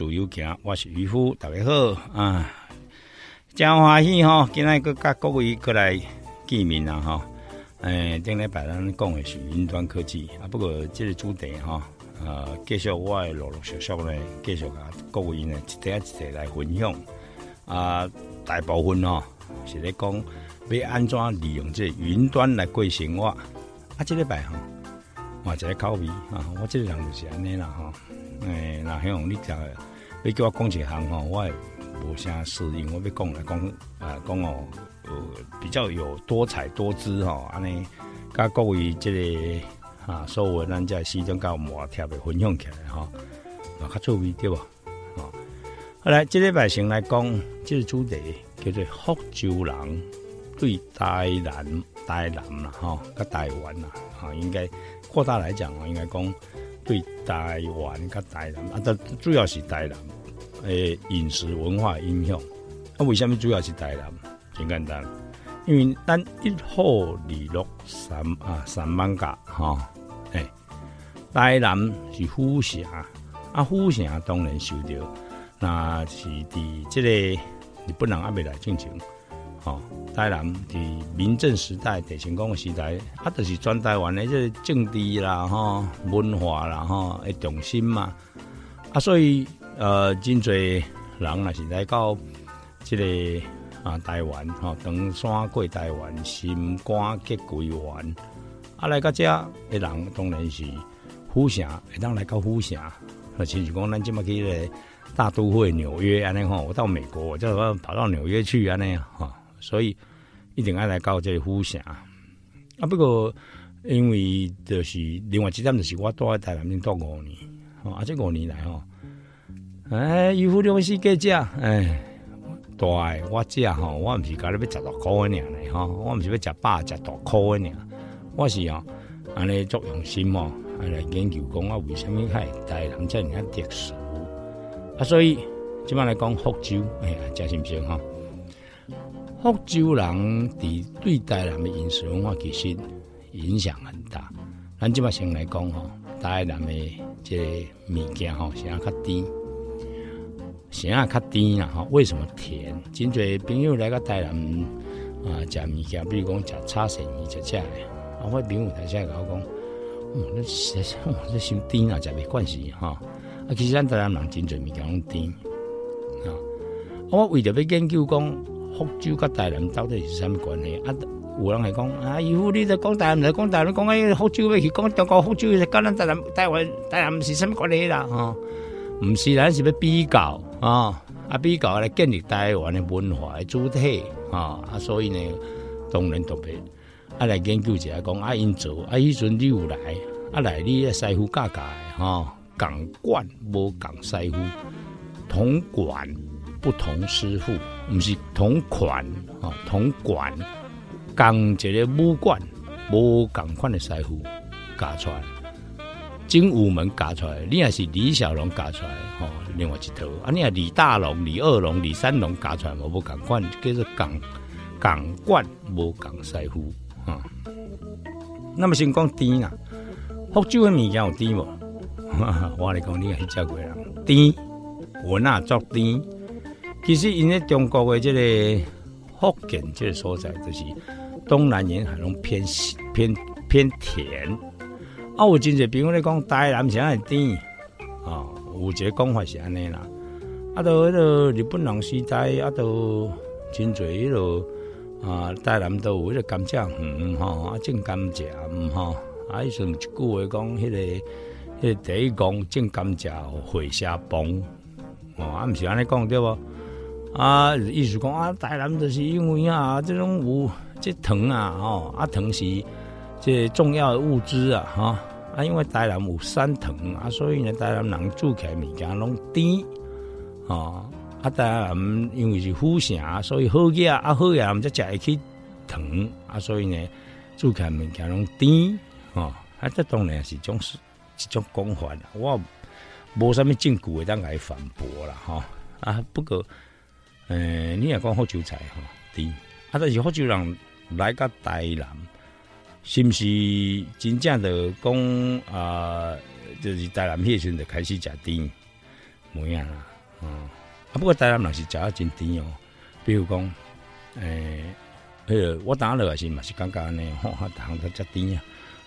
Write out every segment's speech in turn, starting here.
自由行，我是渔夫，大家好啊！真欢喜吼，今日个甲各位过来见面啦吼。诶，顶礼拜咱讲的是云端科技啊，不过这个主题吼，呃，继续我会陆陆续续咧，继续甲各位呢一点一点来分享啊。大部分哦是咧讲要安怎利用这云端来过生活啊，这礼拜吼。我一个口味啊！我这个人就是安尼啦吼。诶，那向你讲，要叫我讲一项吼，我也无啥适应。我要讲来讲啊，讲哦，呃，比较有多彩多姿吼，安尼，甲各位这个啊，所有咱在西装甲磨贴的分享起来吼，啊，较趣味对无？好，后来这礼拜先来讲，这个主题叫做福州人对台南、台南啦，吼，甲台湾啦，啊，应该。扩大来讲哦，应该讲对台湾跟台南啊，但主要是台南诶饮食文化影响。啊，为什么主要是台南？很简单，因为咱一户二六三啊三万家哈，诶，台南是虎城，啊虎城当然受到，那是伫这个日本人还未来进行。哦，台南伫民政时代、地成功时代，啊，就是全台湾的这政治啦、吼文化啦、吼的中心嘛。啊，所以呃，真侪人也是来到这个啊台湾，吼登山过台湾，心肝结归元。啊，来到这的人当然是虎城，会当来到虎城。啊，亲像讲咱即马去咧大都会纽约安尼吼，我到美国，我就跑到纽约去安尼哈。所以一定要来到这个虎城啊！啊不过因为就是另外一点，就是我住在台南面住五年，啊，这五年来吼，哎，渔夫两世计者，哎，大我这吼，我毋是讲你要食大块的尔嘞，吼，我毋是要食饱食大块的尔，我是哦，安尼作用心哦，来研究讲啊，为什么喺台南这样特殊啊？所以即摆来讲福州，哎呀，真心行吼。福州人伫对台南的饮食文化其实影响很大。咱即摆先来讲吼，台南的这物件吼，是啊较甜，是啊较甜啊吼。为什么甜？真侪朋友来个台南啊，食物件，比如讲食叉生鱼、食菜，啊，我朋友台下甲我讲，嗯，那实实我这伤甜啊，食袂惯势吼。啊，其实咱台南人真侪物件拢甜啊。我为着要研究讲。福州甲台南到底是啥物关系？啊，有人会讲啊，以后你在讲台南，在讲台南，讲哎，福州要去讲中国福州，是跟咱台南、台湾、台南是啥物关系啦？哈，毋是，咱是要比较啊，啊，比较来建立台湾的文化的主体啊，啊，所以呢，当然特别啊来研究一下，讲啊，因做啊，迄阵你有来啊来，你的师傅教教的哈，共管无共师傅，同管不同师傅。毋是同款吼，同管共一个武馆无共款的师傅教出来，精武门教出来，你也是李小龙教出来吼，另外一套啊，你啊李大龙、李二龙、李三龙教出来，无无共款，叫做共共管无共师傅哈。那么先讲甜啊，福州的物件有甜无？我来讲，你也是食过人甜，我那足甜。其实，因为中国的这个福建这个所在，就是东南沿海拢偏西偏偏甜。啊，有真侪朋友咧讲台南是安尼甜啊，有一个讲法是安尼啦。啊，到迄个日本人时代，啊，到真侪迄落啊，台南都有迄个甘蔗园吼，啊种甘蔗吼，啊迄阵一句话讲，迄个迄个第一讲种甘蔗会下崩，哦，啊毋是安尼讲对无？啊，意思讲啊，台南就是因为啊，这种有这糖啊，吼，啊糖是这重要的物资啊，哈，啊因为台南有山糖啊，所以呢，台南人煮起来物件拢甜，哦，啊台南因为是富城，所以好嘢啊好嘢，毋则食会起糖啊，所以呢，煮起来物件拢甜，哦，啊这当然是一种是一种讲法啦，我无啥物证据会当来反驳啦，哈，啊不过。诶，你也讲福州菜吼，对，啊，但是福州人来到台南，是毋是真正的讲啊？就是台南迄阵就开始食甜，无影啦，哦，啊，不过台南人是食啊真甜哦，比如讲，诶，迄个我当落也是嘛是感觉安尼吼，逐项都食甜啊，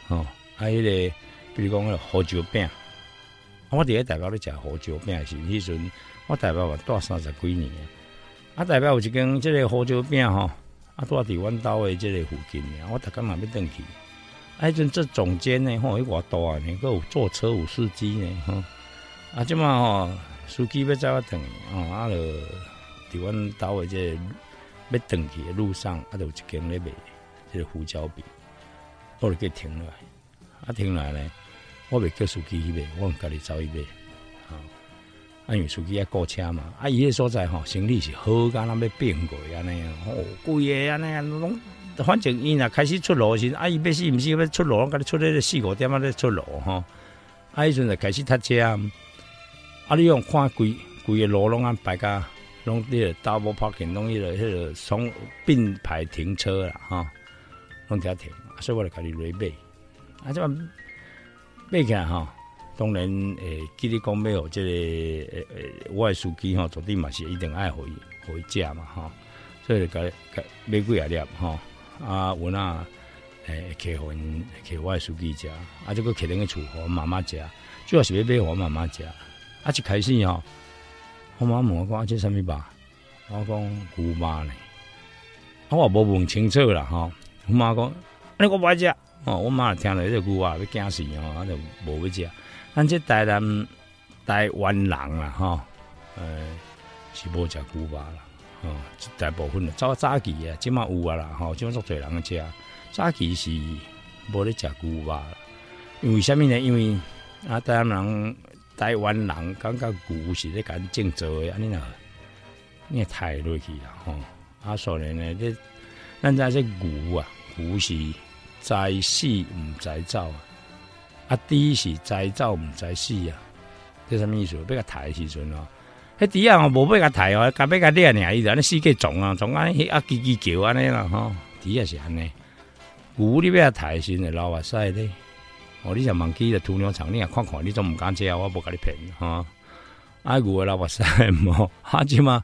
吼，啊，迄个比如讲迄个胡椒饼，我伫咧台北咧食胡椒饼是迄阵，我台北嘛住三十几年。啊，代表有一间即个胡椒饼吼，啊，住伫阮兜诶即个附近尔，我逐工嘛要转去。啊，迄阵做总监呢，吼，迄偌大呢，佮有坐车有司机呢，吼。啊，即嘛吼，司机要载我转，哦，啊，就伫阮兜诶即个要转去诶路上，啊，就有一间咧卖即个胡椒饼，我就去停落来。啊，停落来呢，我袂叫司机去买，我家己走去买。啊，因为司机要过车嘛，啊，伊个所在吼，生理是好，敢若要变过安尼吼，哦，贵个安尼，拢反正伊若开始出路时，啊，伊要死毋死要出路，甲你出咧四五点啊咧出路吼，啊，迄阵就开始塞车，啊，你用看规规个路拢安排甲，拢迄个 double parking，拢迄个迄个从并排停车啦，吼，拢遐停，所以我就家己来买，啊，即买起来吼。当然，诶，记你讲要互即个诶诶，我诶司机吼，昨天嘛是一定爱回回家嘛，吼，所以甲甲买几啊粒吼，啊，有那诶，客户客我诶司机食，啊，这个客人诶厝互妈妈食，主要是要买互我妈妈食，啊，一开始吼，我妈问我讲这啥物吧，我讲牛肉呢，啊，我无问清楚啦，吼，我妈讲，你我不爱食，哦，我妈听了这牛肉要惊死哦，啊，就无要食。咱这台南台湾人啦，吼，呃，是无食牛肉啦，吼，大部分早早期啊，即嘛有啊啦，吼，即嘛足侪人食，早期是无咧食牛肉啦。因为虾米呢？因为啊，台南人、台湾人感觉牛是咧干种做诶，安尼啦，你也太落去啦，吼。啊，所以呢，这咱在这牛啊，牛是在死毋在走啊。啊，第一是栽造毋栽死啊，这什么意思？要甲抬时阵哦，迄底下哦无要甲抬哦，甲要甲掠尔伊就安尼四界撞啊，撞安尼啊叽叽叫安尼啦吼，底下是安尼。牛你要抬时阵老哇塞咧，哦，你就忘记了屠牛场，你也看看，你总毋敢食，我无甲你骗吼。啊牛诶老哇塞无，啊即嘛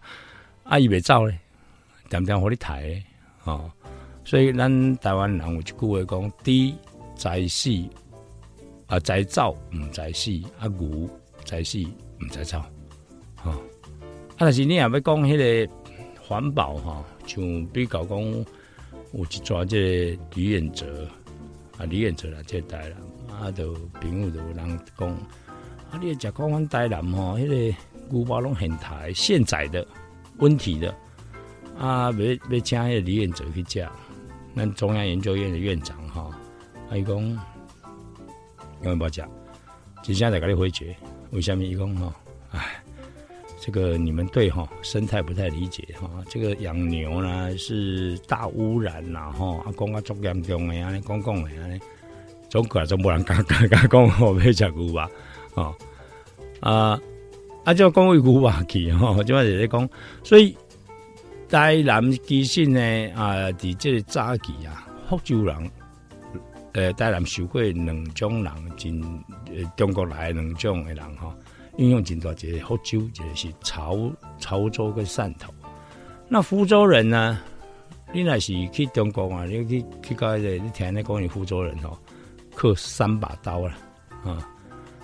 啊伊袂走咧，点点互你抬咧，吼。所以咱台湾人有一句话讲：低在死。啊，在走毋在死，啊牛在死毋在走，吼。啊，但是你也要讲迄个环保吼，像比较讲有一撮即个李彦哲啊，李彦哲啦，即代人啊，都朋友都有人讲，啊，你食讲阮台南吼，迄个牛肉拢现台现宰的温体的，啊，要要请迄个李彦哲去食，咱中央研究院的院长吼，伊讲。永远不讲，接下来给你回绝。为什么？伊讲哈，哎，这个你们对哈生态不太理解哈。这个养牛呢是大污染呐哈，啊讲啊足严重的啊，讲讲的啊，中国就无人敢敢敢讲我要食牛吧？哦啊啊，就讲为牛吧去哈，就话是咧讲，所以台南其实呢啊，伫这个早期啊，福州人。呃，台南受过两种人，真呃中国来两种的人哈，应用真多，一个福州，一个是潮潮州跟汕头。那福州人呢？你若是去中国啊，你去去个你听那讲你福州人哦，刻三把刀啦，啊，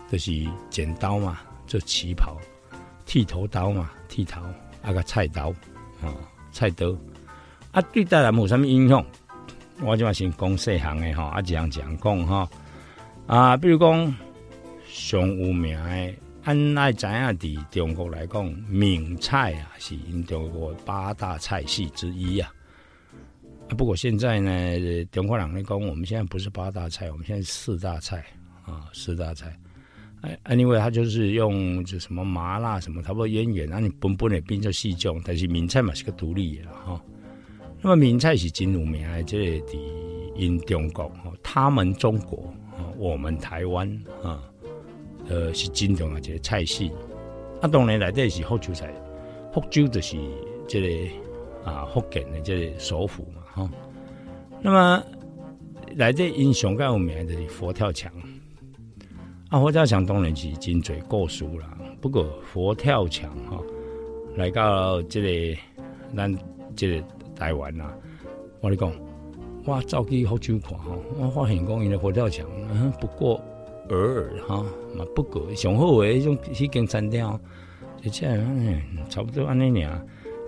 就是剪刀嘛，做旗袍；剃头刀嘛，剃头；啊个菜刀，啊，菜刀。啊，对台南有啥物影响？我就话先讲细行的吼，啊，一样一项讲吼。啊，比如讲上有名的，按爱知影伫中国来讲，闽菜啊是因中国八大菜系之一啊。啊，不过现在呢，中国人来讲，我们现在不是八大菜，我们现在四大菜啊，四大菜。哎，anyway，他就是用就什么麻辣什么，差不多渊源，那你本本的变做四种，但是闽菜嘛是个独立的哈。那么闽菜是真有名的，这个伫因中国哈，他们中国啊，我们台湾啊，呃是真重要一个菜系。啊，当然内底是福州菜，福州就是这个啊福建的这个首府嘛哈。那么内底因上较有名的就是佛跳墙。啊，佛跳墙当然是真侪故事啦。不过佛跳墙哈，来到这个咱这个。台湾呐，我你讲，我走去福州看吼，我发现讲因的佛跳墙，嗯，不过偶尔哈，不过上好诶，迄种迄间餐厅，而且嗯，差不多安尼尔。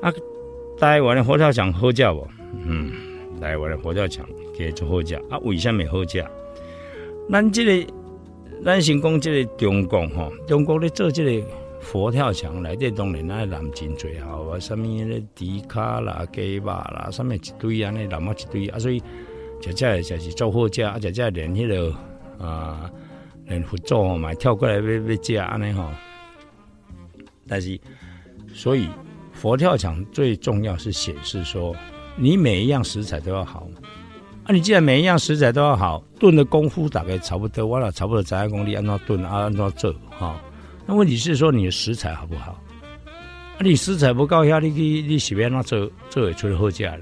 啊，台湾的佛跳墙好食无？嗯，台湾的佛跳墙给做好食。啊，为什么好食？咱这个，咱先讲这个中国吼，中国咧做这个。佛跳墙内底当然那南真最好啊，什么的迪卡啦、鸡巴啦，上面一堆啊，那南么一堆啊，所以食食就是做好食，啊食食连迄个啊连佛祖嘛跳过来要要食安尼吼。但是所以佛跳墙最重要是显示说，你每一样食材都要好啊。你既然每一样食材都要好，炖的功夫大概差不多，我了差不多在功力按照炖啊按照做哈。那问题是说你的食材好不好？啊，你食材不够下，你去你随便那做做也出好食来。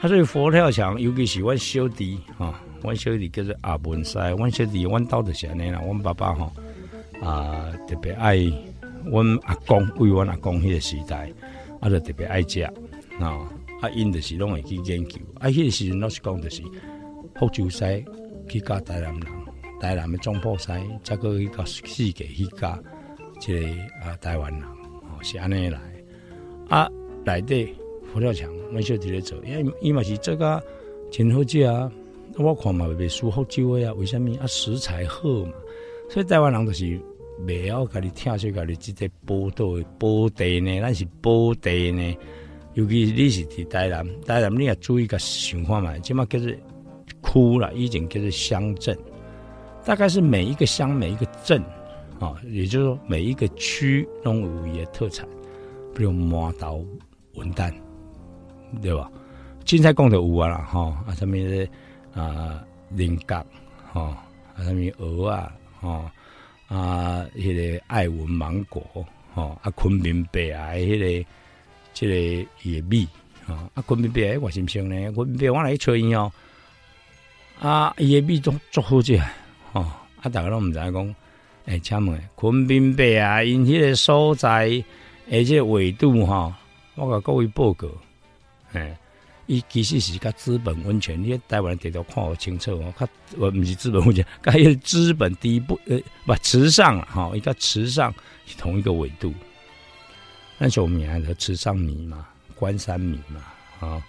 啊，所以佛跳墙，尤其是阮小弟哈，阮小弟叫做阿文西，阮小弟阮到的是安尼啦，阮爸爸哈啊特别爱，阮阿公为阮阿公迄个时代，啊就特别爱食啊，啊因的是拢会去研究，啊迄个时阵老是讲就是福州西去教台南人，台南的中埔西，再过一个世界去教。这个啊，台湾人哦是安尼来啊，内底佛跳墙，阮小弟咧做，因为伊嘛是这个真好食啊。我看嘛袂输福州的啊，为什么啊？食材好嘛，所以台湾人就是袂晓甲你听说甲你即个宝岛的宝地呢，咱是宝地呢。尤其你是伫台南，台南你也注意个情况嘛，即嘛叫做区啦，已经叫做乡镇，大概是每一个乡每一个镇。啊，也就是说，每一个区都有一些特产，比如麻豆、文旦，对吧？青菜讲的有啊啦，哈啊，上面的啊，菱角，哈啊，上面鹅啊，哈啊，迄个爱文芒果，哈啊，昆明白啊，迄个这个野蜜，啊啊，昆明白我心情呢，昆明白我来吹因哦，啊，野蜜都做好食，哦，啊，大家都毋知讲。哎，请问昆明白啊，因迄个所在，而且纬度哈，我甲各位报告，哎，伊其实是甲资本温泉，你台湾地图看好清楚哦，较我毋是资本温泉，甲迄个资本第一步呃，不池上哈，伊甲池上是同一个纬度，那是我们名的池上米嘛，关山米嘛，啊，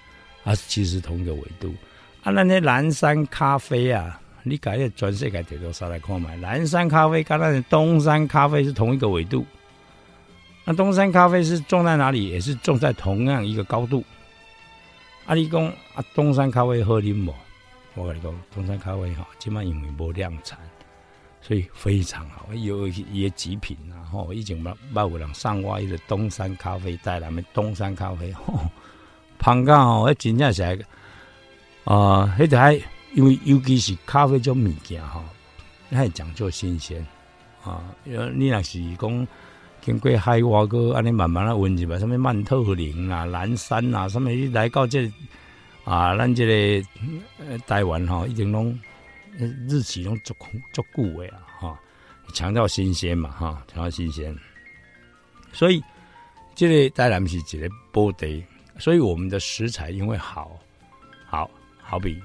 啊，其实同一个纬度，啊，那些蓝山咖啡啊。你改个全世界地图上来看嘛，蓝山咖啡跟那东山咖啡是同一个纬度。那东山咖啡是种在哪里？也是种在同样一个高度。阿你讲啊，东山咖啡喝啉无？我跟你讲，东山咖啡哈，起码因为无量产，所以非常好。有一些极品啊，吼，已经把把有人上挖一个东山咖啡带来，们东山咖啡，吼，胖到吼，迄真正是啊，迄台。因为尤其是咖啡种物件吼，还讲究新鲜啊！因为你若是讲经过海外个安尼慢慢啊闻一下，什么曼特林啊、蓝山啊，什么来到这啊，咱这个台湾吼，已经拢日期拢足足久的啊，哈，强调新鲜嘛，哈，强调新鲜。所以这个台南是一个宝地，所以我们的食材因为好，好好比。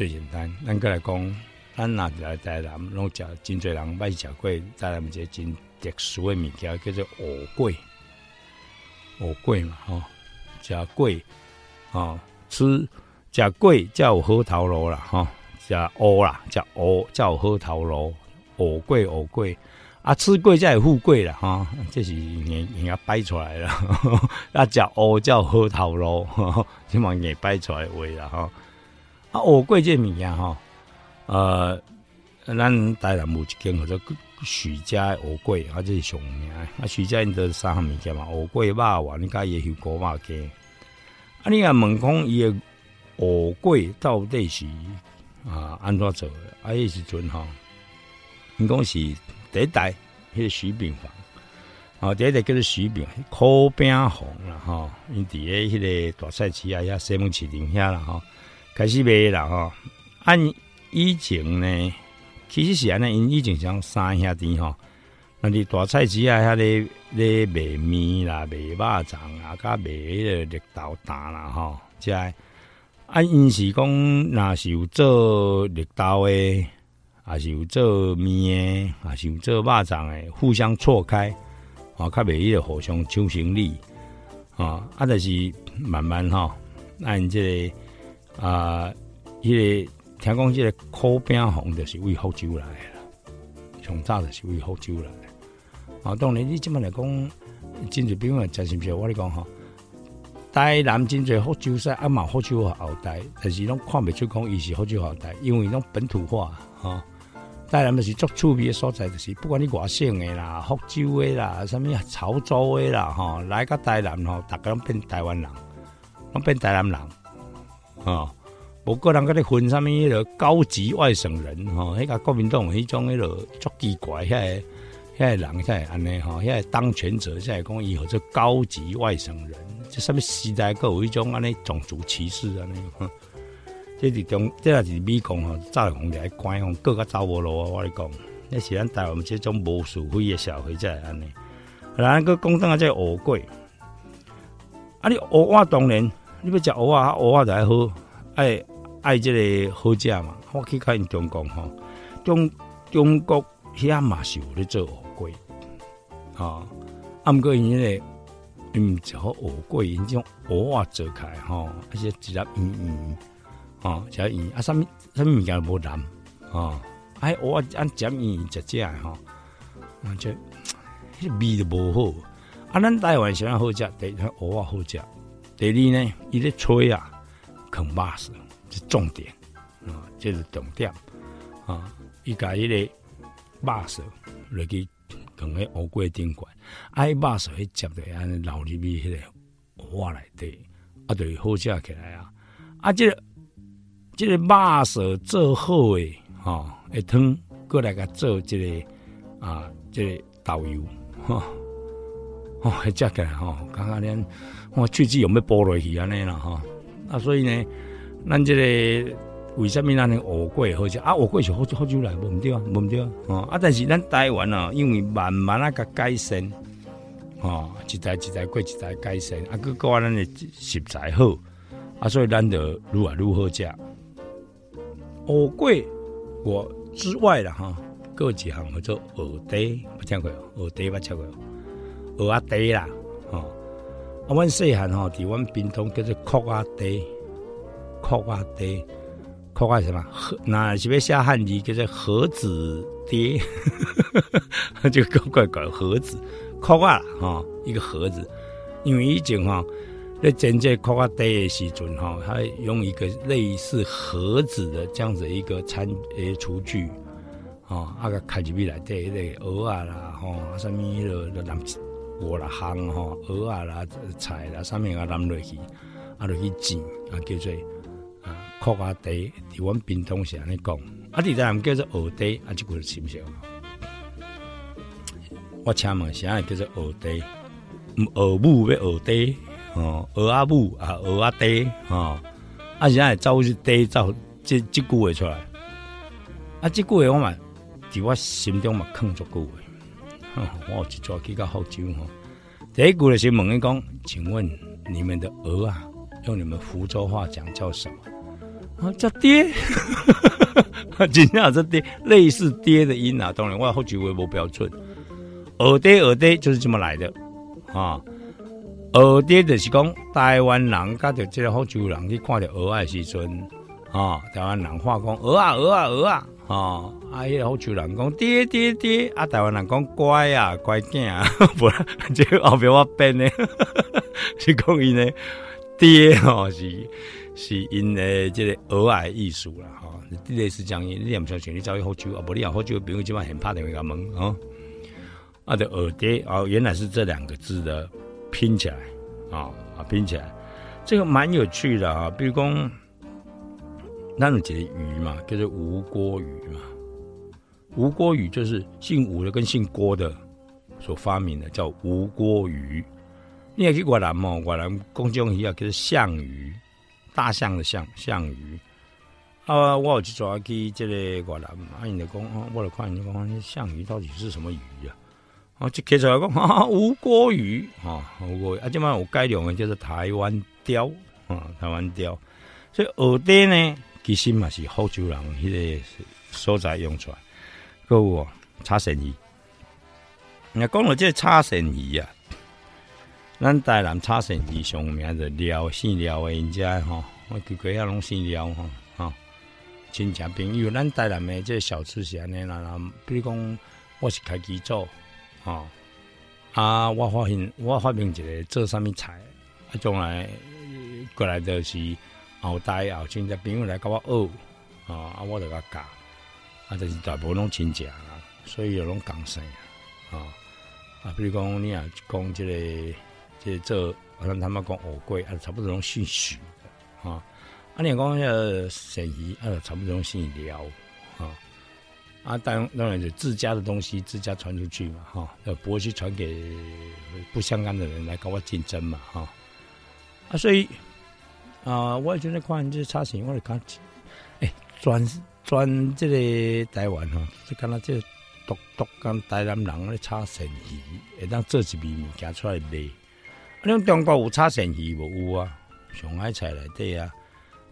最简单，咱过来讲，咱拿来台南，拢食真侪人捌食过，台南一个真特殊的物件，叫做乌桂。乌桂嘛，吼，食粿，哦，吃食粿才有好头路啦，哈，食乌啦，食乌才有好头路，乌粿乌粿，啊，吃贵才会富贵啦，哈，这是人人家摆出来了，啊，食乌才有好头路，起码人摆出来话啦，哈，啊，乌粿这物件哈，呃，咱台南有一间叫做。徐家乌龟，啊，这是上名。啊，徐家因得三项物件嘛，乌龟肉丸，你家也有锅肉鸡。啊，你啊问讲伊诶乌龟到底是啊安怎做？啊，迄时阵吼，因讲是第一代迄个徐炳煌，哦，第一代叫做徐炳，烤饼红啦吼，因伫咧迄个大菜市啊，遐西门市场遐啦吼，开始卖啦吼。按以前呢。其实是安尼，因以前像三兄弟吼，那伫大菜市啊，遐咧咧卖面啦、卖肉粽啊，甲卖迄个绿豆蛋啦吼，即啊，因是讲若是有做绿豆诶，还是有做面诶，还是有做肉粽诶，互相错开，啊，较袂迄个互相抢生意，啊，啊，就是慢慢吼，按这个啊，迄个。听讲即个烤饼红就是为福州来的，从早就是为福州来的。啊，当然你这么来讲，真侪饼啊，真是不是？我你讲哈，台南真侪福州菜，啊嘛福州后代，但是拢看不出讲伊是福州后代，因为拢本土化哈。台南就是足趣味的所在，就是不管你外省的啦、福州的啦、什么潮州的啦，吼，来个台南吼，大家拢变台湾人，拢变台南人，啊。无个人甲你分啥物迄个高级外省人吼，迄个国民党迄种迄个足奇怪，遐个遐个人才安尼吼，遐个当权者才讲以后做高级外省人，这啥物时代各有一种安尼种族歧视安尼，这是中这也是美国吼，早红来关吼，各个走无路啊！我你讲，那是咱台湾这种无社会的社会才会安尼。然后个讲当啊，这乌龟，啊你乌我当然，你要食乌蛙，乌蛙才好，哎。爱即个好食嘛，我去看中国吼，中中国遐嘛是有咧做蚵龟，啊，啊毋过因咧，嗯，就好蚵龟，因种蚵啊做开吼，而且一粒圆圆，哦，只圆啊，啥物啥物物件无蓝，哦，哎，蚵啊按只圆圆只只吼，啊，这迄味都无好，啊，咱台湾想好食，第一蚵仔好食，第二呢，伊咧吹啊，啃巴死。是重点啊，这是重点啊！伊家迄个肉色落去放喺乌龟顶管，爱肉色去接着安尼流入去迄个碗内底，啊，就好食起来啊！啊，这个这个肉色做好诶，吼，会汤过来甲做这个啊，这个豆油，吼，食起来吼，刚刚连我喙齿有没剥落去安尼啦，吼，啊，所以呢。咱这个为什么咱的乌龟好食啊？乌龟是好好久来，无毋对啊，无毋对啊。啊，但是咱台湾啊，因为慢慢啊个改善，哦，一代一代过一代改善，啊，佮佮咱的食材好，啊，所以咱就愈来愈好食。乌龟我之外啦，哈，各几项叫做鹅底，有听过？鹅底捌吃过？鹅啊底啦，哦，啊，阮细汉吼，伫阮屏东叫做壳啊底。壳啊爹，壳啊什么？那是要写汉字叫做盒子爹，就怪怪盒子壳啊哈，一个盒子。因为以前哈，在真正壳啊爹的时阵哈，他用一个类似盒子的这样子一个餐诶厨具，啊，啊个开入去来底迄个蚵啊啦，吼，什么了南锅啦烘吼，蚵啊啦菜啦，上面啊淋落去，啊落去煎啊叫做啊。壳啊地，伫阮屏东是安尼讲，啊，伫台南叫做蚵地，啊，即句是毋是？我请问啥叫做蚵地？蚵母要蚵地，哦，蚵仔母啊，蚵仔地，哦，啊，现在走是地走，即即句话出来，啊，即句话我嘛，伫我心中嘛藏足久诶，我有一抓去到福州吼，第一句就是问伊讲，请问你们的鹅啊，用你们福州话讲叫什么？啊，叫爹，真正这爹类似爹的音啊。当然，我后句微博标准，耳爹耳爹就是这么来的啊。蚵嗲就是讲台湾人甲着这个福州人去看着鹅爱时阵，啊，台湾人话讲鹅啊鹅啊鹅啊，啊，啊，迄个福州人讲爹爹爹，啊，台湾人讲乖啊乖囝啊，不然即后边我变呢，是讲伊呢爹吼是是因诶即个蚵仔艺术啦，吼，类似这样，你也毋相信，你走去福州啊，无你啊福州朋友即摆很怕电话甲问哦，啊，的蚵嗲哦，原来是这两个字的。拼起来，啊啊拼起来，这个蛮有趣的啊。比如讲，那种节鱼嘛，叫做吴锅鱼嘛。吴郭鱼就是姓吴的跟姓郭的所发明的，叫吴郭鱼。你也去越南嘛？越南公种鱼啊，叫做象鱼，大象的象象鱼。啊，我有去抓去这个越南，啊，人家讲，我来看，你讲象鱼到底是什么鱼啊？哦，就开出来讲，吴郭鱼啊，吴郭鱼啊，这嘛有改良的，叫做台湾雕啊，台湾雕。所以耳钉呢，其实嘛是福州人迄个所在用出来。个有叉神鱼，那讲到这叉神鱼啊，咱台南叉神鱼上名就廖姓廖的人家吼，我几个遐拢姓廖吼，哈，亲戚朋友，咱台南的这小吃是安尼啦，比如讲我是开机做。哦，啊！我发现我发明一个做啥物菜，啊，将来过来就是后代后亲戚朋友来甲我学，啊，啊，我就甲教，啊，就是大部分拢亲戚啦，所以有拢共生啊，啊，比如讲你也讲这个，这做，像他们讲乌龟，啊，差不多拢姓许的，啊，啊，你讲迄个鳝鱼，啊，差不多拢姓廖，啊。啊，当当然就自家的东西，自家传出去嘛，哈，呃，不会去传给不相干的人来跟我竞争嘛，哈，啊，所以啊，我也觉得看这差钱，我来看，哎，专专这个台湾哈，就看到这独独跟台南人咧炒生鱼，会当做一味物件出来卖。啊，你中国有炒生鱼无有啊？上海菜内底啊，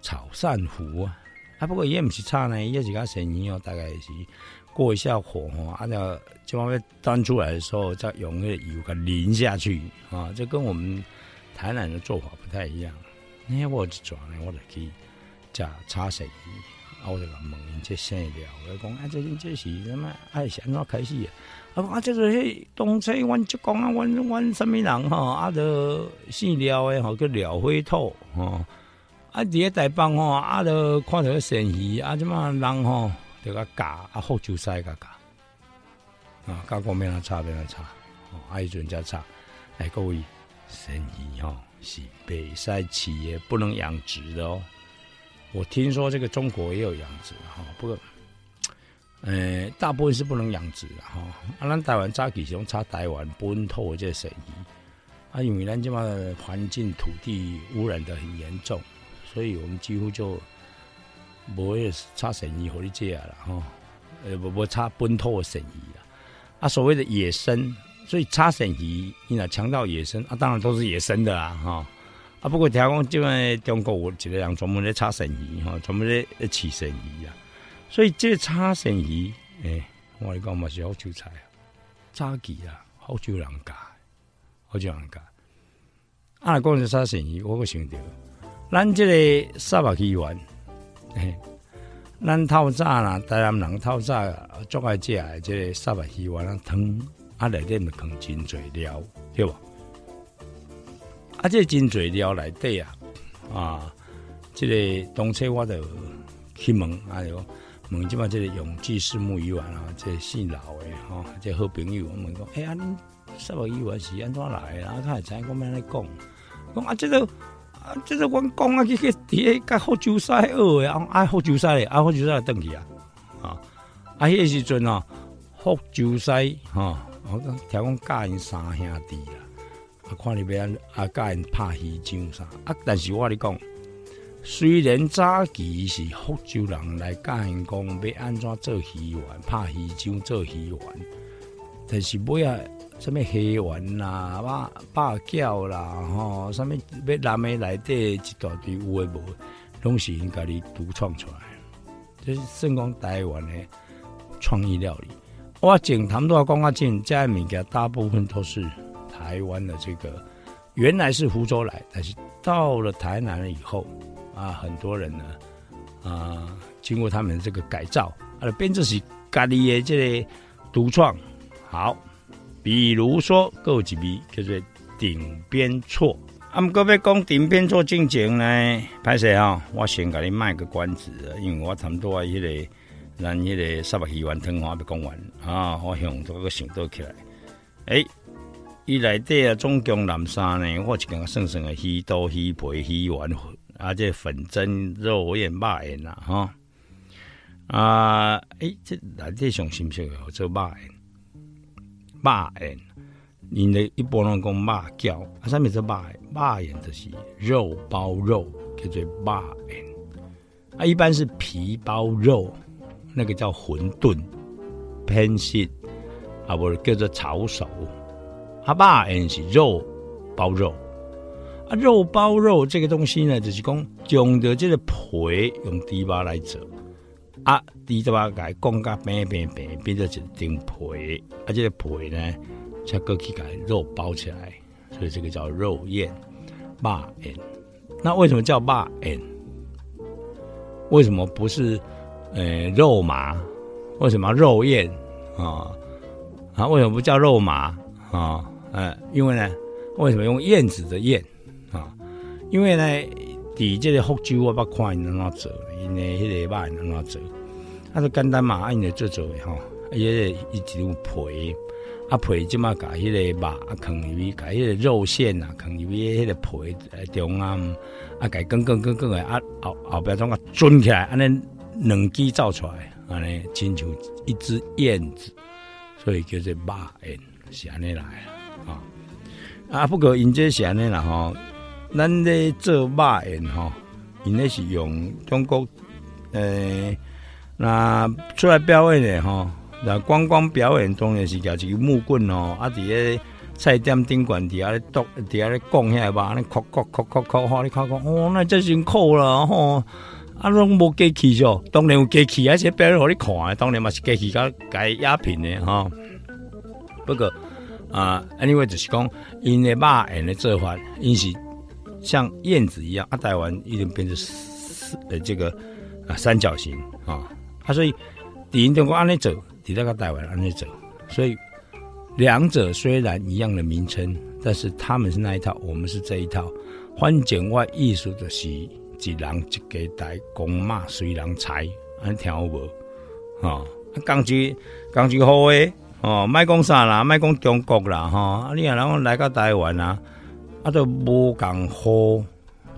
炒鳝糊啊。啊，不过伊也毋是炒呢，伊也是甲生鱼哦，大概是过一下火吼，啊，那这方面端出来的时候，再用那个油给淋下去啊，这跟我们台南的做法不太一样。那我一转呢，我就去食炒生鱼，啊，我就甲问因这生料，我讲啊，这这是什么？哎，是安怎开始啊？啊，啊，这个迄东西，阮就讲啊，阮阮什么人吼，啊，都姓廖的吼，叫廖辉兔吼。啊！伫咧台北吼，啊，著看到生鱼，啊，即嘛人吼，著甲教啊，福州西甲教啊，教讲咩啊，差咩啊，差，啊，伊阵才差。哎，各位，生鱼吼是北塞企业不能养殖的哦。我听说这个中国也有养殖哈，不过，呃，大部分是不能养殖的哈。啊，咱台湾早期是用炒台湾本土的这生鱼，啊，因为咱即嘛环境土地污染的很严重。所以我们几乎就不会差生意和你这样了哈，呃不不差本土的生意了啊，所谓的野生，所以差生意，你那强调野生啊，当然都是野生的啊哈不过听讲就在中国有一个人专门咧炒生意哈，专门咧饲生鱼啊，所以这炒生鱼，诶，我讲嘛是好韭菜啊，早期啊，好少人家，好少人家，啊，讲是差生意，我个想到。咱这个沙巴鱼丸，咱透早啦，台南人透早做爱食的这个沙巴鱼丸汤，啊内底咪放真侪料，对不？啊，这真侪料来底啊，啊，这个东车我就去问，啊哟，问即嘛，这个永记式木鱼丸啊，这姓老的吼，这好朋友，我问讲，哎呀，恁沙巴鱼丸是安怎来？啊，他会知讲咩来讲，讲啊，这个。啊，这个阮讲啊，去去伫个甲福州赛学的，啊，福州赛，啊，福州赛登去啊，啊，啊，迄个时阵哦，福州赛，哈，我讲听讲教因三兄弟啦，啊，看你要啊教因拍鱼掌啥，啊，但是我你讲，虽然早期是福州人来教因讲要安怎做鱼丸，拍鱼掌做鱼丸，但是尾啊。什么黑丸啦、八八角啦，吼，什么要南美内底一大堆有诶无，拢是因家己独创出来。这是算讲台湾的创意料理。我讲谈多讲啊，这这物件大部分都是台湾的这个原来是福州来，但是到了台南了以后，啊，很多人呢，啊，经过他们这个改造，啊，变成是家里的这个独创。好，比如说有一味叫做顶边错。啊，毋过要讲顶边错进前呢，拍摄啊，我先给你卖个关子，因为我差不多啊，迄个咱迄个沙白鱼丸汤我要讲完啊，我向这个想倒起来，诶。伊内底啊，总共南山呢，我一个算算的鱼肚、鱼皮、鱼丸，啊，这粉蒸肉也、肉燕啦，哈啊，诶，这内底上新鲜的做肉燕，肉燕，因为一般人讲肉饺，啊，上面做肉，肉燕就是肉包肉，叫做肉燕，啊，一般是皮包肉，那个叫馄饨、偏食，啊，不叫做炒熟。啊，肉燕是肉包肉，啊，肉包肉这个东西呢，就是讲用的这个皮用猪肉来做，啊，猪肉改讲甲平平平变成一顶皮，啊，这个皮呢，才过去改肉包起来，所以这个叫肉燕、肉宴。那为什么叫肉宴？为什么不是呃肉麻？为什么肉燕啊？啊，为什么不叫肉麻啊？呃，因为呢，为什么用燕子的燕啊？因为呢，底这个福州我捌看因安怎做，因为迄个肉因安怎做，啊，就简单嘛，啊，因为做做的吼，伊个一种皮，啊皮即嘛甲迄个肉啊，放入去，甲迄个肉馅啊，放入去迄个皮中央，啊，甲更更更更的啊后后边种啊转起来，安尼两支造出来，安尼亲像一只燕子，所以叫做肉燕，是安尼来。啊啊！不过因这是安尼啦吼，咱咧做肉宴吼，因咧是用中国诶，那出来表演的吼，那观光表演当然是举一个木棍哦，啊伫咧菜店顶管伫遐咧剁，伫遐咧讲起来吧，尼敲敲敲敲敲，吼你看看，哦，那真辛苦了吼，啊拢无机器哦，当然有机器，而且表演互你看，当然嘛是机器甲改压平的吼，不过。啊，anyway 就是讲，因为肉因的做法，因是像燕子一样，啊，台湾一定变成四呃这个啊三角形啊，啊，所以第一中国安尼走，第二个台湾安尼走，所以两者虽然一样的名称，但是他们是那一套，我们是这一套。环境外艺术的是一人一个台，公马随人裁，安听有无？啊，钢锯钢锯好诶。哦，卖讲啥啦？卖讲中国啦，哈！你啊，然后来到台湾啊，啊，都无共好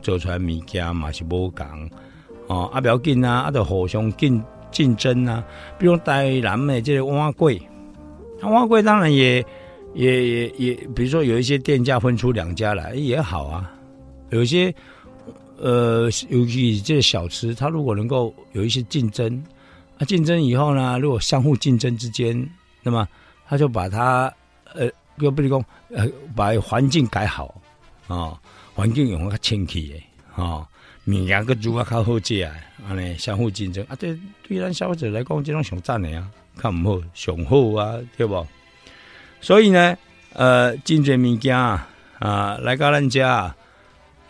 做出来物件嘛是无共哦，啊，不要紧啊，啊，都互相竞竞争啊。比如台南的这个碗粿，碗粿当然也也也也，比如说有一些店家分出两家来也好啊。有些呃，尤其这些小吃，它如果能够有一些竞争啊，竞争以后呢，如果相互竞争之间。那么他就把它呃，又不如讲呃，把环境改好啊，环境用较清气的啊，物件个煮啊较好食啊，安尼相互竞争啊，对对咱消费者来讲，这种上赞的啊，看唔好上好啊，对不？所以呢，呃，真侪物件啊，来到咱家，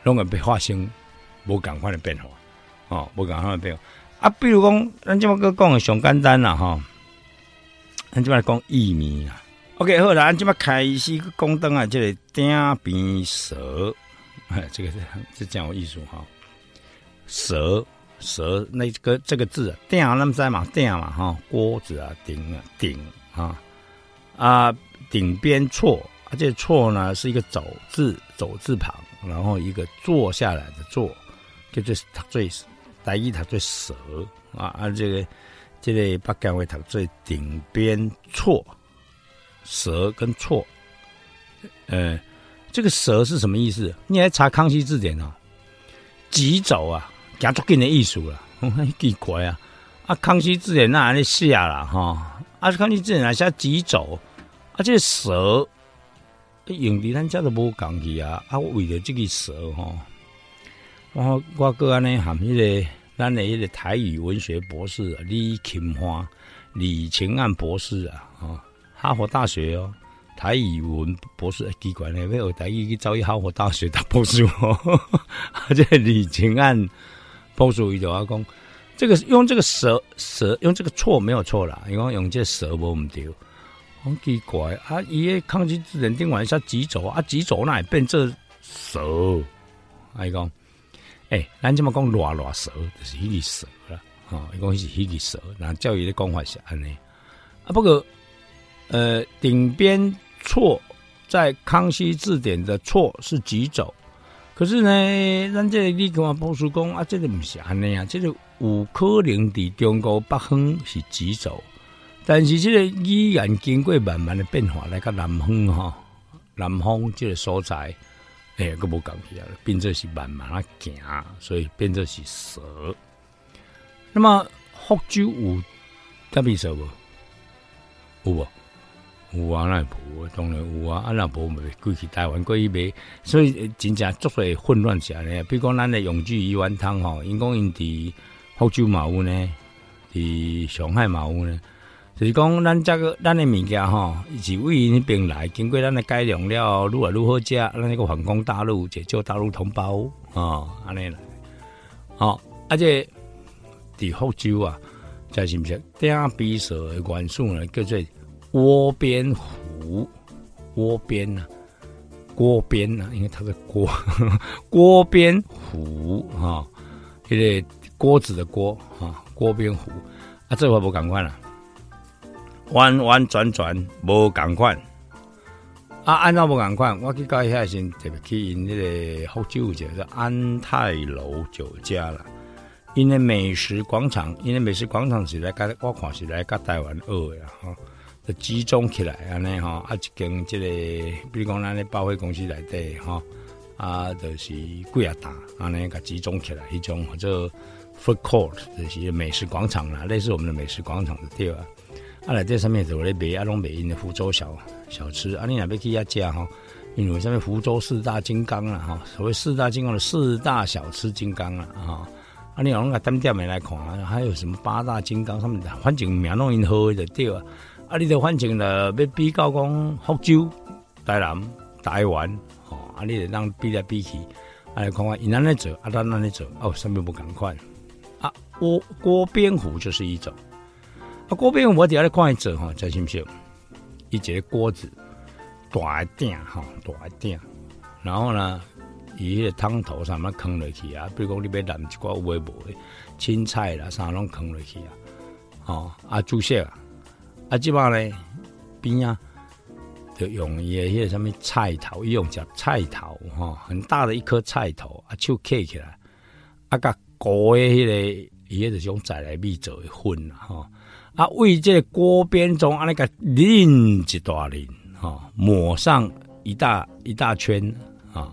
拢会被发生无共款的变化，哦，无共款的变化啊，比如讲，咱这么个讲的上简单啦，哈。咱即摆讲薏米啊，OK 好啦，咱即摆开始讲灯啊，这个顶边蛇，哎，这个是是讲有艺术哈，蛇蛇那个这个字顶那么在嘛顶嘛哈，锅子啊顶啊顶啊啊顶边错，啊这错呢是一个走字走字旁，然后一个坐下来的坐，就这是它最第一它最蛇啊啊这个。这个北京话读最顶边错，蛇跟错，呃，这个蛇是什么意思？你来查康熙字典哦，急走啊，加足紧的艺术了，奇怪啊！啊，康熙字典那安尼写啦哈，啊，康熙字典那写急走，啊，这蛇用的咱家都无讲去啊，啊，为了这个蛇哈，我我个安尼含迄个。咱的一个台语文学博士李清花、李清岸博士啊，哈，哈佛大学哦，台语文博士机关呢，要台语去找一哈佛大学读博士哦。而 且李清案博士伊就阿讲，这个用这个蛇蛇用这个错没有错啦，因为用这蛇无唔对。好奇怪啊！伊个康熙字典顶完下几走啊？几走那也变这蛇？伊讲，诶，咱这么讲乱乱蛇，就是迄个蛇啦。哦，伊讲是迄个蛇，那教育的讲法是安尼。啊，不过，呃，顶边错在康熙字典的错是几走？可是呢，咱这你跟我报书讲啊，这个不是安尼啊，这个有可能伫中国北方是几走？但是这个语言经过慢慢的变化，来个南方哈，南方这个所在，哎，个无讲起来，变作是慢慢啊行，所以变作是蛇。那么福州有特别蛇无？有无？有啊，那无当然有啊，啊那无咪过去台湾过去买，所以真正足侪混乱起来。比如讲，咱的永聚鱼丸汤吼，因讲因伫福州嘛有呢，伫上海嘛有呢。就是讲，咱这个咱的物件吼，是为因边来，经过咱的改良了，愈来愈好食。咱那个反攻大陆，解救大陆同胞啊，安尼来。好，而且伫福州啊，在是不是？顶比蛇的元素呢，叫做窝边虎，窝边呐，锅边呐，因为它是锅，锅边虎哈，迄个锅子的锅啊，锅边虎啊，这我不赶快了。弯弯转转无共款，啊，按照无共款，我去介绍先，特别去因迄个福州叫安泰楼酒家啦。因为美食广场，因为美食广场是来甲我看是来甲台湾学的哈，就集中起来安尼哈，啊，一间即个，比如讲咱的百货公司内底哈，啊，就是几啊大安尼甲集中起来，一种或者 food court，就是美食广场啦，类似我们的美食广场的地方。啊，来这上面就咧卖啊，拢卖因的福州小小吃。啊，你若要去遐食吼，因为上面福州四大金刚啦，哈，所谓四大金刚的四大小吃金刚啦，哈。啊，你用个单店面来看，还有什么八大金刚，他们反正名拢因好就对啊。啊，你就反正了要比较讲福州、台南、台湾，吼，啊，你得让比来比去，啊，来看看因安尼做，啊，咱安尼做，哦，上面不赶快。啊，锅锅边糊就是一种。啊，锅边我底下咧看伊做吼，知是毋是？伊一个锅子大鼎吼，大鼎，然后呢，伊迄个汤头上面坑落去啊，比如讲你要淋一寡微波的青菜啦，啥拢坑落去啊，吼啊，煮色啊，啊，即摆咧边啊，就用伊的迄个什么菜头，伊用只菜头吼，很大的一颗菜头啊，手刻起来，啊，甲锅的迄个伊迄个用再来米做的粉啦，吼。啊，为这锅边中啊那个淋一大淋，哈，抹上一大一大圈，啊，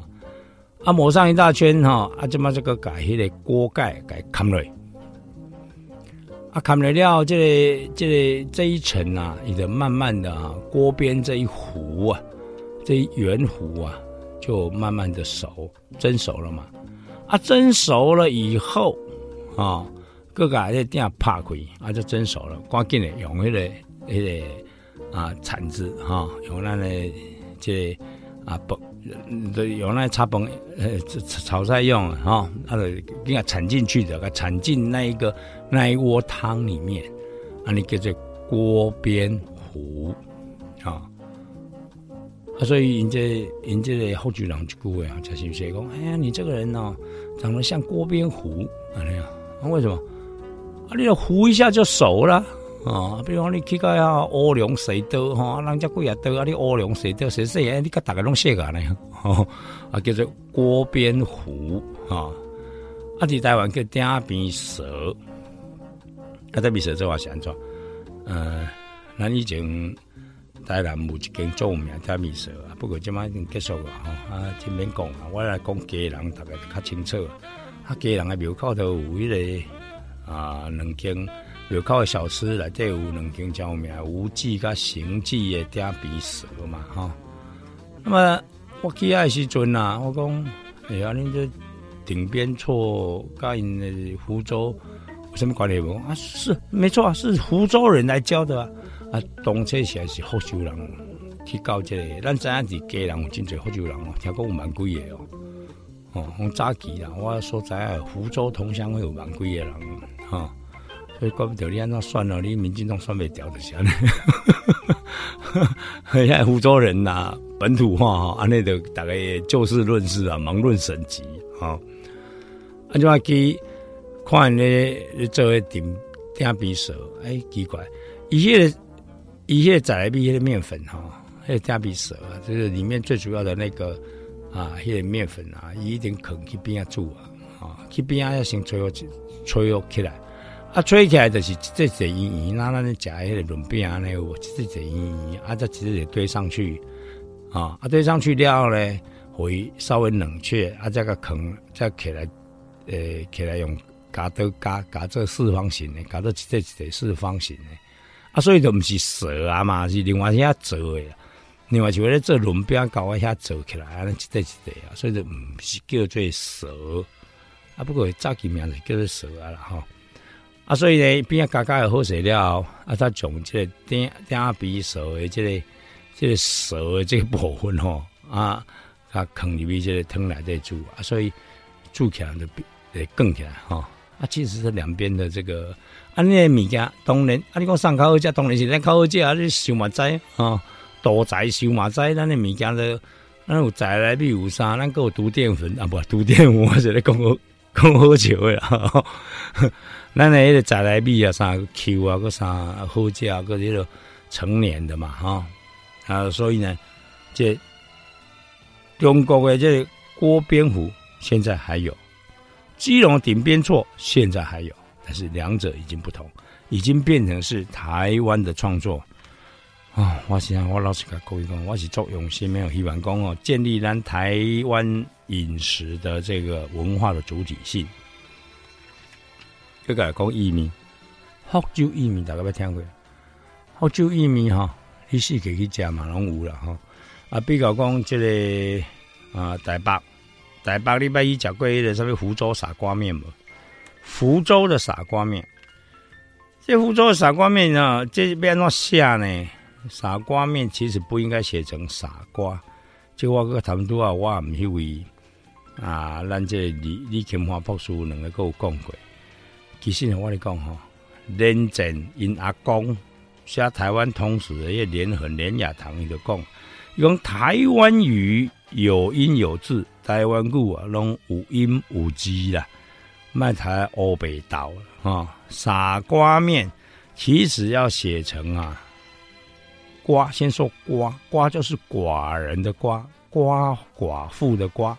啊抹上一大圈，哈，啊，就把这个改迄个锅盖给砍落，啊，砍了了，这个这个这一层啊，你的慢慢的啊，锅边这一糊啊，这一圆糊啊，就慢慢的熟，蒸熟了嘛，啊，蒸熟了以后，啊。各个迄鼎拍开，啊就蒸熟了。赶紧的用迄个迄个啊铲子哈，用咱的这啊崩，用那插崩呃炒菜用哈，啊就给它铲进去的，给铲进那一个那一锅汤里面，啊你叫做锅边糊啊。啊，所以人家人家的后局长就句话啊，才是说讲，哎呀，你这个人呢，长得像锅边糊啊那样，为什么？啊，你要糊一下就熟了啊！比如讲你去个呀乌龙水刀哈，人家贵啊刀啊，你乌龙水刀谁谁哎，你个大概拢写个呢？啊，叫做锅边糊啊！啊，伫台湾叫鼎边蛇，啊，鼎边蛇这话是安怎？呃，咱以前台南有一间著名鼎边蛇啊，不过即摆已经结束了吼啊，前面讲啊，我来讲家人大概较清楚啊，家人的庙口头有迄个。啊，两间庙口的小吃内底有两间叫名无忌甲行记的鼎鼻蛇嘛，哈。那么我去的时阵啊，我讲，哎呀，恁这顶边错甲因的福州有什么关系无？啊，是没错啊，是福州人来教的啊。啊，东车起来是福州人去到这个，咱知影伫家人有真侪福州人哦，听讲有万几个哦。哦，从早期啦，我所在，福州同乡会有蛮贵的人哈，所以怪不得你安怎算了，你民进党算袂掉的安尼。现在福州人呐，本土化哈，安尼就大概就事论事啊，忙论省级啊。啊，就话去看咧，做为顶顶比蛇，哎，奇怪，一些一些仔来比的面粉哈，还有顶比蛇啊，就是里面最主要的那个啊，迄个面粉啊，一定肯去边啊煮啊，啊，去边啊要先吹好吹起来，啊，吹起来就是这这圆圆，那那你食迄个润饼啊，那有这这圆圆，啊，再直接堆上去，啊，啊堆上去了后呢，会稍微冷却，啊，这个坑再起来。呃，起来用夹刀夹夹做四方形的，夹做这这四方形的，啊，所以就毋是蛇啊嘛，是另外一下做的，另外就为了做轮边搞一下做起来，啊，一对一对啊，所以就毋是叫做蛇，啊，不过早期名字叫做蛇啊啦吼，啊，所以呢，边啊夹夹好食了，啊，他从这个顶顶鼻蛇的这个这个蛇的这个部分吼，啊，啊，坑里面这个汤来在煮啊，所以煮起来就比。得更起来哈啊！其实是两边的这个啊，那物件当然啊，你讲上烤好食，当然是咱烤好食啊，你烧马仔啊，多仔烧马仔，咱的物件都咱有仔来比有啥，咱有毒淀粉啊，不毒淀粉，我是咧讲讲好笑的哈。咱那迄个仔来比啊，啥 Q 啊，个啥好食啊，个迄个成年的嘛哈啊，所以呢，这中国的这锅边虎现在还有。基隆顶边错现在还有，但是两者已经不同，已经变成是台湾的创作啊！我想我老实讲，各位讲，我是作用心，没有希望讲哦，建立咱台湾饮食的这个文化的主体性。这个讲薏米，福州薏米大家要听过？福州薏米哈，你是可以去食嘛，拢有了哈。啊，比较讲这个啊，台北。台北礼拜一讲过一的，什么福州傻瓜面嘛？福州的傻瓜面，这福州的傻瓜面呢？这边怎写呢？傻瓜面其实不应该写成傻瓜。就我个他们都啊，我唔以为啊，咱这李李清华博士两个有讲过。其实，我嚟讲哈，连正因阿公写台湾通史的，一连横连雅堂，伊就讲，用台湾语有音有字。台湾语啊，拢有音有字啦，卖台欧北道啊，傻瓜面其实要写成啊，瓜先说瓜，瓜就是寡人的瓜，瓜寡妇的瓜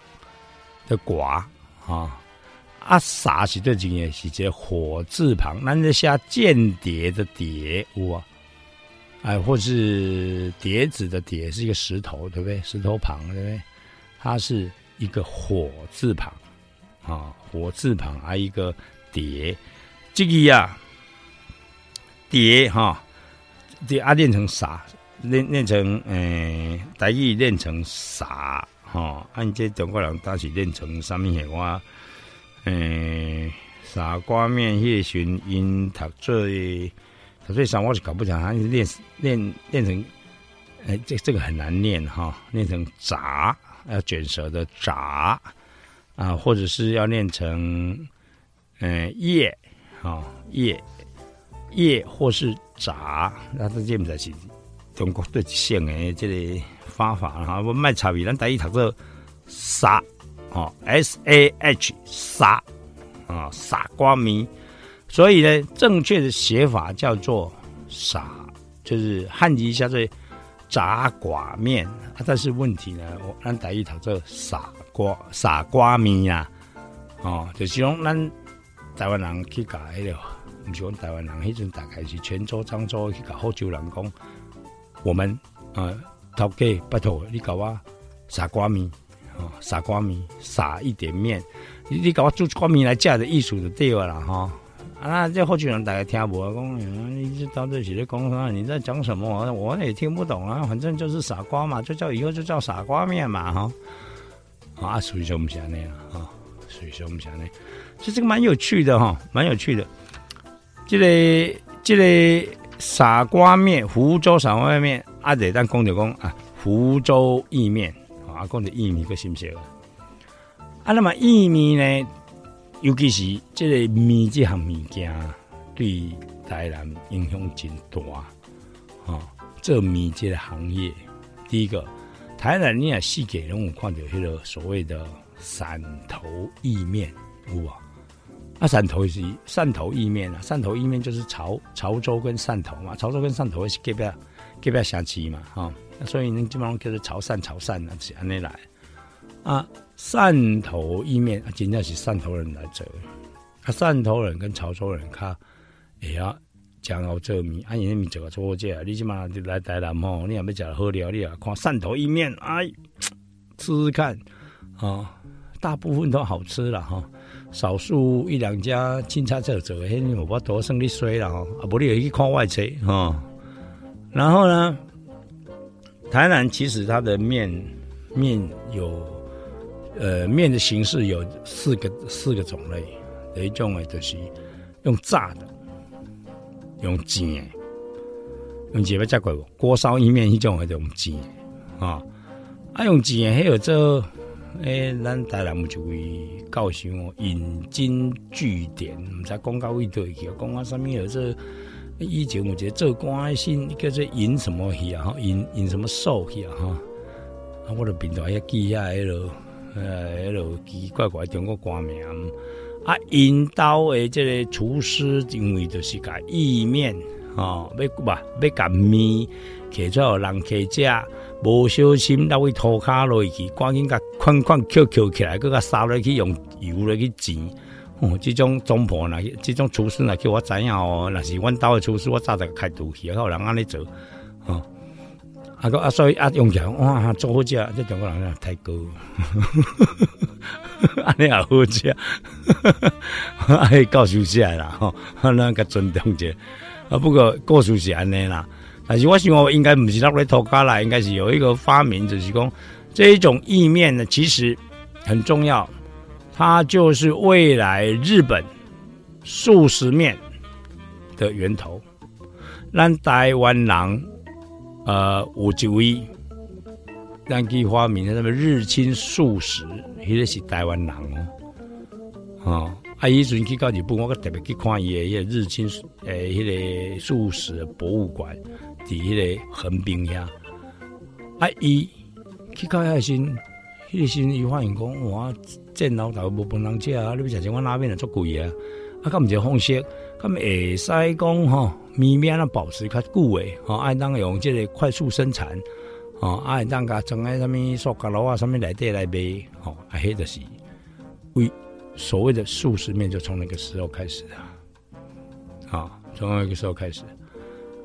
的寡啊，啊傻是对经验是这火字旁，那你下间谍的谍哇，哎，或是碟子的碟是一个石头，对不对？石头旁，对不对？它是。一个火字旁，啊，火字旁还一个碟，这个呀，碟哈，叠啊练成啥？练练成诶，台语练成傻？哈，按这中国人当时练成什么嘢话？诶，傻瓜面迄群因读最读最上，我是搞不讲，还是练练练成，诶，这这个很难念哈，练成杂。要卷舌的杂啊，或者是要念成嗯叶啊叶叶或是杂，那这基本上是中国最现的这个方法哈。我卖茶米，咱第一读做沙哦，S A H 沙啊傻瓜咪，所以呢，正确的写法叫做傻，就是汉字下这。杂寡面，啊，但是问题呢，我咱第一读做傻瓜傻瓜面呀，哦，就是讲咱台湾人去搞迄个，唔是讲台湾人，迄阵大概是泉州、漳州去搞福州人讲，我们呃，头家拜托你搞我傻瓜面，哦，傻瓜面，撒一点面，你你搞我做瓜面来嫁的艺术就对了哈。啊，这后续人大家听不懂，你到这起的讲啥？你在讲什么？我也听不懂啊。反正就是傻瓜嘛，就叫以后就叫傻瓜面嘛，哈。啊，属于什么想那样啊？属于什么想那？其实这个蛮有趣的哈，蛮有趣的。这个这个傻瓜面，福州傻瓜面，啊，对，咱讲就讲啊，福州意面啊，讲的意面个新鲜啊，那么意面呢，尤其是这个面这项物件，对台南影响真大啊。这面这个行业，第一个，台南你也细给人我看到迄个所谓的汕头意面，有啊。啊，汕头是汕头意面啊，汕头意面就是潮潮州跟汕头嘛，潮州跟汕头是隔壁隔壁相区嘛，哈，所以你基本上叫做潮汕潮汕啊，是安尼来。啊。汕头意面啊，真正是汕头人来做，啊，汕头人跟潮州人他也要讲到这面，啊，因面做个错价，你起码来台南吼，你也要食好料，你啊看汕头意面，哎，吃吃看。啊，大部分都好吃了哈。少数一两家清差做做，嘿，我不多生你衰了哈，啊，不你也去看外车哈。然后呢，台南其实它的面面有，呃，面的形式有四个四个种类，有一种呢就是用炸的，用煎的，用煎要加过锅烧意面一种是用煎，啊，啊用煎还有这。诶，咱台南就会教授引经据典，毋知讲到位对去，讲啊什么有这以前我觉得做关心叫做引什么去啊，引引什么寿去啊哈，啊我的平台也记下迄落，呃迄落奇奇怪怪中国歌名，啊引导的这个厨师因为就是甲意面，哦要吧要甲面，摕出人客食。无小心，那位涂骹落去，赶紧甲款款扣扣起来，佮甲烧落去，用油来去煎。哦，这种总婆呐，这种厨师呐，叫我知影哦。那是阮兜的厨师，我早就开赌气，有人安尼做。哦，啊个啊，所以啊，用起来哇，做好食，这中国人啊太高，安尼也好食，哎，告诉起来啦，吼，咱个尊重者。啊，不过故事是安尼啦。但是我想，我应该不是那来偷家啦，应该是有一个发明，就是讲这一种意面呢，其实很重要，它就是未来日本素食面的源头。让台湾人呃有一位让其发明的什么日清素食，迄个是台湾人哦，啊，啊，以前去到日本，我特别去看伊的迄个日清诶，迄个素食博物馆。伫迄个横滨遐，啊，伊去到遐时，迄个时伊发现讲，哇，这老头无本人食啊！你要食像我那边的足贵啊！啊，咁毋是方式，咁会使讲吼，面面啊保持较久诶，吼，爱当用即个快速生产，吼，爱当甲装喺啥物塑胶楼啊，啥物内底来卖，吼，啊，迄就是为所谓的素食面就从那个时候开始啊，啊，从那个时候开始。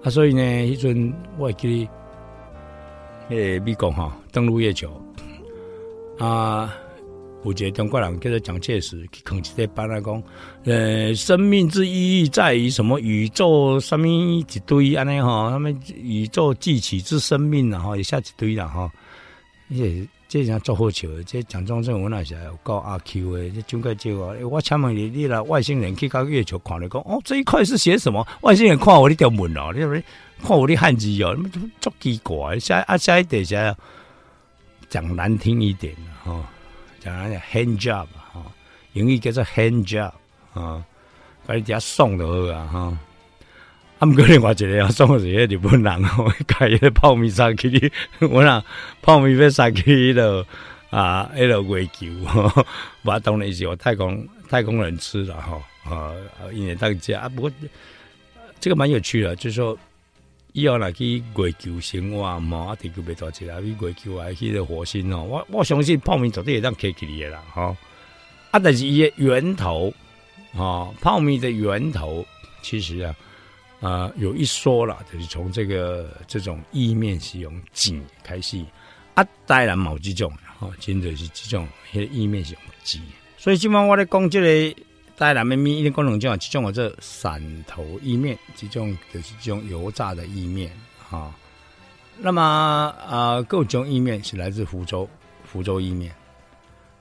啊，所以呢，迄阵我会记，诶，美国哈登陆月球，啊，有一个中国人叫做蒋介石去扛一个班来讲，呃，生命之意义在于什么？宇宙什么一堆安尼哈？他们宇宙记起之生命啊哈，一下一堆了哈，也。这像做好笑，这蒋中正我那时候搞阿 Q 的，这中介叫我，我请问你，你来外星人去到月球看你讲，哦，这一块是写什么？外星人看我的条文哦，你看我的汉字哦，那么足奇怪。下啊下一点下讲难听一点哈，讲那 hand job 哈，英语叫做 hand job 啊，把你家送就好啊哈。啊，毋过另外一个要送的是迄日本人哦，开迄个泡面杀去，我讲泡面要杀去迄落啊，迄落月球，我 当然是我太空太空人吃了哈啊，因为当家啊，不过这个蛮有趣的，就是说以后来去月球生活嘛，啊，地球袂多起来，去月球啊，去个火星哦，我我相信泡面绝对会当开起的啦，哈啊，但是伊个源头啊，泡面的源头其实啊。啊，有一说了，就是从这个这种意面是用煎开始，啊，当然冇这种，哈，真的是这种，迄个意面是用煎。所以今晚我咧讲这个台南的面，一定讲两种，这种这汕头意面，这种就是这种油炸的意面，哈。那么啊，各种意面是来自福州，福州意面。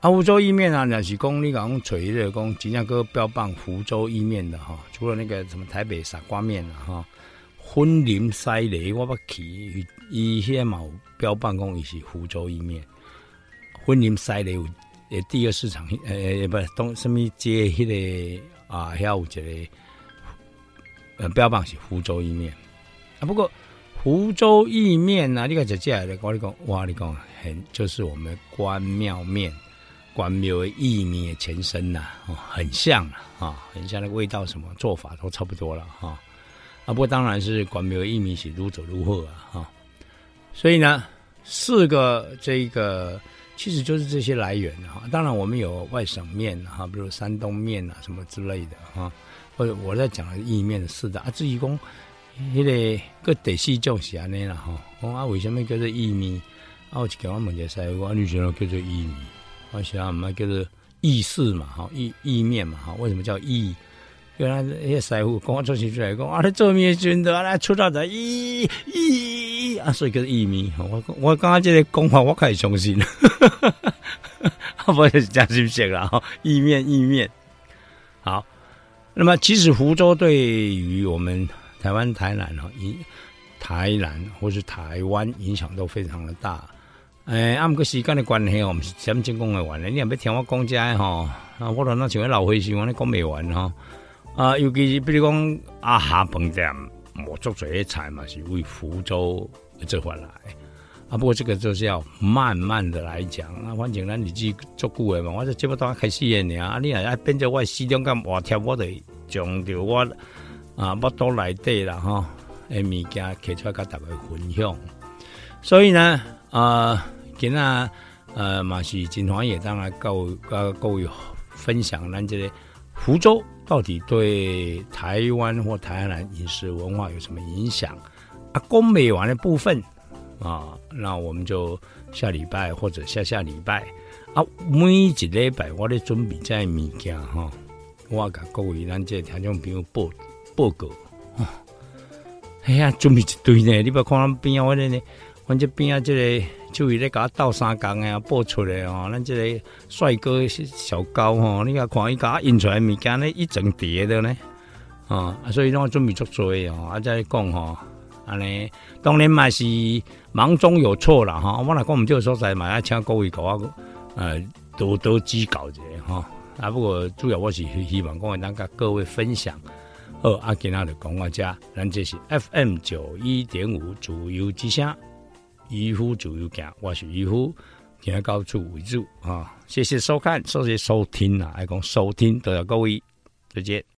啊，福州意面啊，那是讲你讲锤的讲，尽量个标榜福州意面的哈。除了那个什么台北傻瓜面啊哈，婚林西雷，我不去，伊些嘛标榜讲伊是福州意面。婚林西雷诶第二市场，诶不东什么街迄个啊，遐有一个呃标榜是福州意面啊。不过福州意面呐，你看这接下来我你讲，哇，你讲很就是我们关庙面。关庙意面的前身呐，哦，很像啊，很像那个味道，什么做法都差不多了哈。啊，不过当然是关庙意面是如走如货啊哈。所以呢，四个这个其实就是这些来源哈。当然我们有外省面哈，比如山东面啊什么之类的哈。或者我在讲的意面的四大啊，至于讲那个个第四种是安尼啦哈。讲啊，为什么叫做意面？啊，我就给我问一下，我女朋友叫做意面。我想我们叫做意式嘛，哈意意面嘛，哈为什么叫意？原来那些师傅跟我做起出来讲，啊，你做面真的啊，出道的意意啊，所以叫意面。我我刚刚这个讲法，我可以相信，不是讲是不是了？哈，意面意面。好，那么其实福州对于我们台湾台南哈，影台南或是台湾影响都非常的大。诶，啊，毋过时间的关系我，毋是真正讲的完咧。你若要听我讲遮吼，啊，我都那像老会时，我咧讲未完吼。啊，尤其是比如讲阿下饭店，我做这些菜嘛，是为福州这回来。啊，不过这个就是要慢慢的来讲。啊，反正咱日子足久的嘛，我这这不当开始的尔。啊，你若要变做我四中间话贴，我得将着我啊，我都来底啦吼，诶，物件摕出来跟大家分享。所以呢。啊，今仔呃，嘛是真欢喜，当然各位各位分享咱这个福州到底对台湾或台南饮食文化有什么影响？啊，讲美完的部分啊，那我们就下礼拜或者下下礼拜啊，每一礼拜我咧准备这物件哈，我甲各位咱这听众朋友报报告。哎呀，准备一堆呢，你不看咱边啊，我咧呢。阮这边啊，这个就伊咧甲斗三工诶，播出来哦。咱这个帅哥小高吼，你甲看伊甲印出来物件咧，一整叠的呢，啊，所以拢准备足做哦。啊，再讲吼，安尼当然嘛是忙中有错啦哈。我来讲，毋就所在嘛，要请各位甲我呃多多指教者哈。啊，不过主要我是希望讲，能甲各位分享。好，啊，今仔日讲我遮，咱这是 FM 九一点五主游之声。渔夫就有行，我是渔夫，今日到此为止啊！谢谢收看，谢谢收听啊！爱讲收听，多谢各位，再见。